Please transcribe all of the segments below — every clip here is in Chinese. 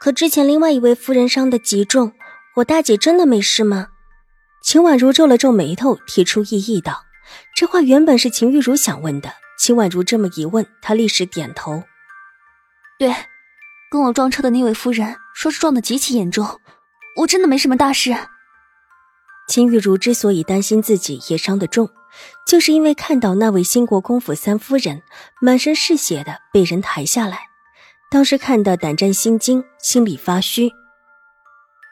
可之前另外一位夫人伤的极重，我大姐真的没事吗？秦婉如皱了皱眉头，提出异议道：“这话原本是秦玉茹想问的。”秦婉如这么一问，她立时点头：“对，跟我撞车的那位夫人说是撞得极其严重，我真的没什么大事。”秦玉茹之所以担心自己也伤得重，就是因为看到那位新国公府三夫人满身是血的被人抬下来。当时看得胆战心惊，心里发虚。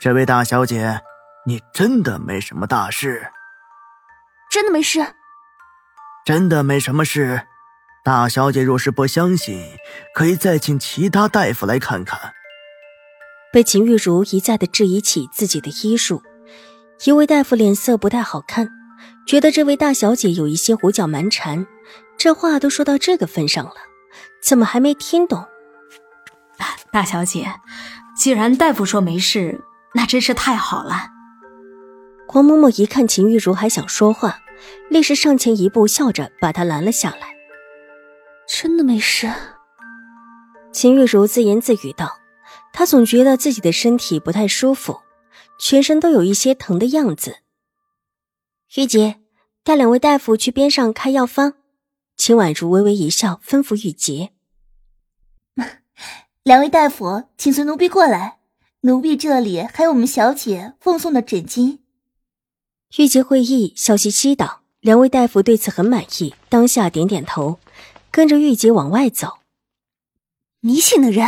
这位大小姐，你真的没什么大事？真的没事？真的没什么事？大小姐若是不相信，可以再请其他大夫来看看。被秦玉茹一再的质疑起自己的医术，一位大夫脸色不太好看，觉得这位大小姐有一些胡搅蛮缠。这话都说到这个份上了，怎么还没听懂？大小姐，既然大夫说没事，那真是太好了。黄嬷嬷一看秦玉茹还想说话，立时上前一步，笑着把她拦了下来。真的没事。秦玉茹自言自语道：“她总觉得自己的身体不太舒服，全身都有一些疼的样子。”玉洁，带两位大夫去边上开药方。秦婉如微微一笑，吩咐玉洁。两位大夫，请随奴婢过来。奴婢这里还有我们小姐奉送的枕巾。玉洁会意，笑嘻嘻道：“两位大夫对此很满意，当下点点头，跟着玉洁往外走。”迷信的人。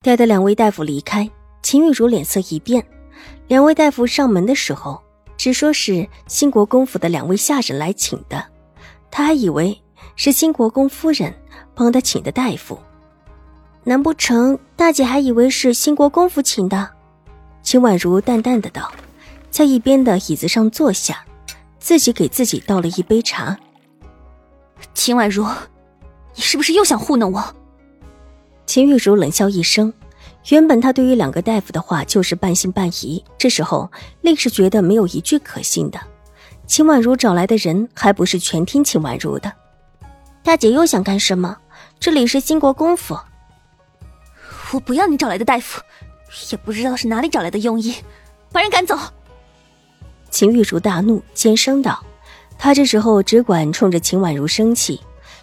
待得两位大夫离开，秦玉茹脸色一变。两位大夫上门的时候，只说是兴国公府的两位下人来请的，他还以为是兴国公夫人帮他请的大夫。难不成大姐还以为是兴国公府请的？秦婉如淡淡的道，在一边的椅子上坐下，自己给自己倒了一杯茶。秦婉如，你是不是又想糊弄我？秦玉茹冷笑一声，原本她对于两个大夫的话就是半信半疑，这时候立时觉得没有一句可信的。秦婉如找来的人还不是全听秦婉如的？大姐又想干什么？这里是兴国公府。我不要你找来的大夫，也不知道是哪里找来的庸医，把人赶走。秦玉茹大怒，尖声道：“他这时候只管冲着秦婉如生气，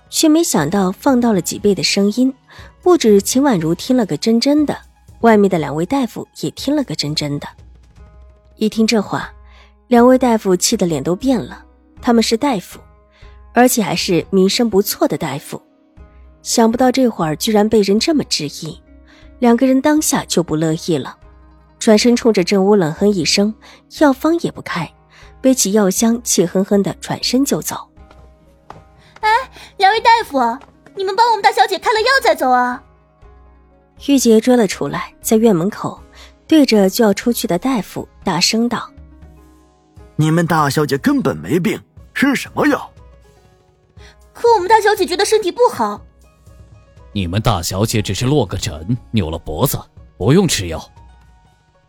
却没想到放到了几倍的声音。不止秦婉如听了个真真的，外面的两位大夫也听了个真真的。一听这话，两位大夫气得脸都变了。他们是大夫，而且还是名声不错的大夫，想不到这会儿居然被人这么质疑。”两个人当下就不乐意了，转身冲着正屋冷哼一声，药方也不开，背起药箱，气哼哼的转身就走。哎，两位大夫，你们帮我们大小姐开了药再走啊！玉洁追了出来，在院门口对着就要出去的大夫大声道：“你们大小姐根本没病，吃什么药？”可我们大小姐觉得身体不好。你们大小姐只是落个枕，扭了脖子，不用吃药。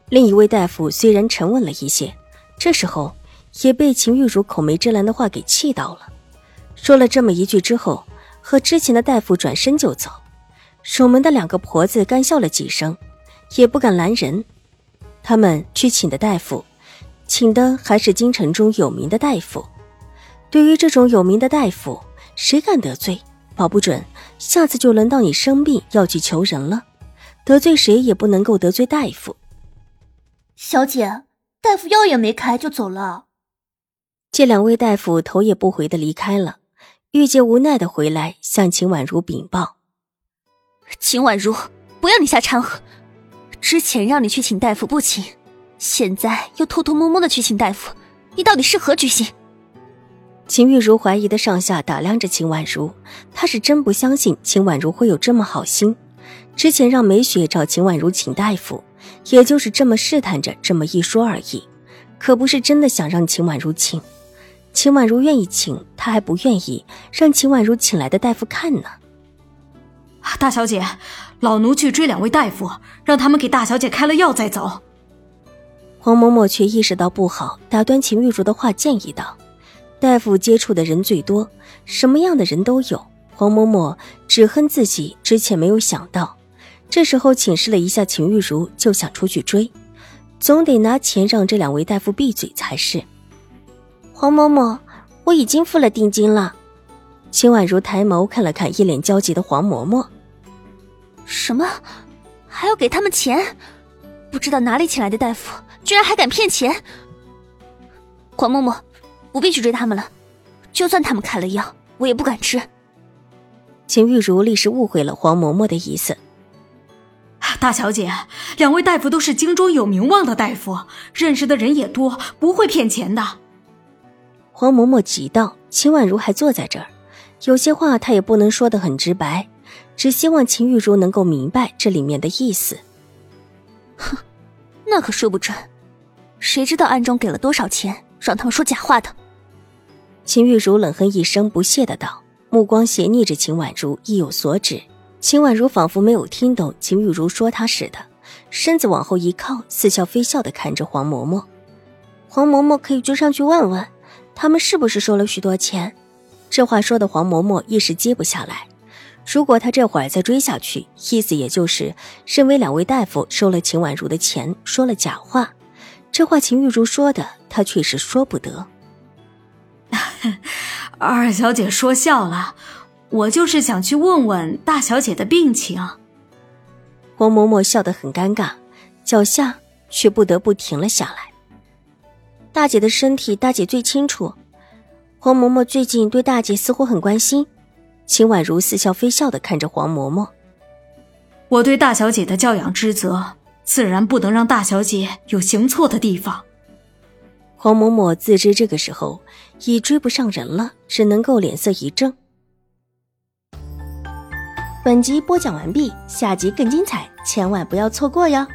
另一位大夫虽然沉稳了一些，这时候也被秦玉茹口没遮拦的话给气到了，说了这么一句之后，和之前的大夫转身就走。守门的两个婆子干笑了几声，也不敢拦人。他们去请的大夫，请的还是京城中有名的大夫。对于这种有名的大夫，谁敢得罪？保不准，下次就轮到你生病要去求人了。得罪谁也不能够得罪大夫。小姐，大夫药也没开就走了。这两位大夫头也不回的离开了，玉洁无奈的回来向秦婉如禀报：“秦婉如，不要你瞎掺和。之前让你去请大夫不请，现在又偷偷摸摸的去请大夫，你到底是何居心？”秦玉茹怀疑的上下打量着秦婉如，她是真不相信秦婉如会有这么好心。之前让梅雪找秦婉如请大夫，也就是这么试探着这么一说而已，可不是真的想让秦婉如请。秦婉如愿意请，她还不愿意让秦婉如请来的大夫看呢。大小姐，老奴去追两位大夫，让他们给大小姐开了药再走。黄嬷嬷却意识到不好，打断秦玉茹的话，建议道：“大夫接触的人最多，什么样的人都有。”黄嬷嬷只恨自己之前没有想到，这时候请示了一下秦玉茹，就想出去追，总得拿钱让这两位大夫闭嘴才是。黄嬷嬷，我已经付了定金了。秦婉如抬眸看了看一脸焦急的黄嬷嬷，什么？还要给他们钱？不知道哪里请来的大夫，居然还敢骗钱！黄嬷嬷，不必去追他们了，就算他们开了药，我也不敢吃。秦玉茹立时误会了黄嬷嬷的意思。大小姐，两位大夫都是京中有名望的大夫，认识的人也多，不会骗钱的。黄嬷嬷急道：“秦婉如还坐在这儿，有些话她也不能说得很直白，只希望秦玉茹能够明白这里面的意思。”哼，那可说不准，谁知道暗中给了多少钱让他们说假话的？秦玉茹冷哼一声，不屑的道，目光斜睨着秦婉如，意有所指。秦婉如仿佛没有听懂秦玉茹说她似的，身子往后一靠，似笑非笑的看着黄嬷嬷。黄嬷嬷可以追上去问问。他们是不是收了许多钱？这话说的黄嬷嬷一时接不下来。如果他这会儿再追下去，意思也就是认为两位大夫收了秦婉如的钱，说了假话。这话秦玉茹说的，他却是说不得。二小姐说笑了，我就是想去问问大小姐的病情。黄嬷嬷笑得很尴尬，脚下却不得不停了下来。大姐的身体，大姐最清楚。黄嬷嬷最近对大姐似乎很关心。秦婉如似笑非笑的看着黄嬷嬷：“我对大小姐的教养之责，自然不能让大小姐有行错的地方。”黄嬷嬷自知这个时候已追不上人了，只能够脸色一怔。本集播讲完毕，下集更精彩，千万不要错过哟！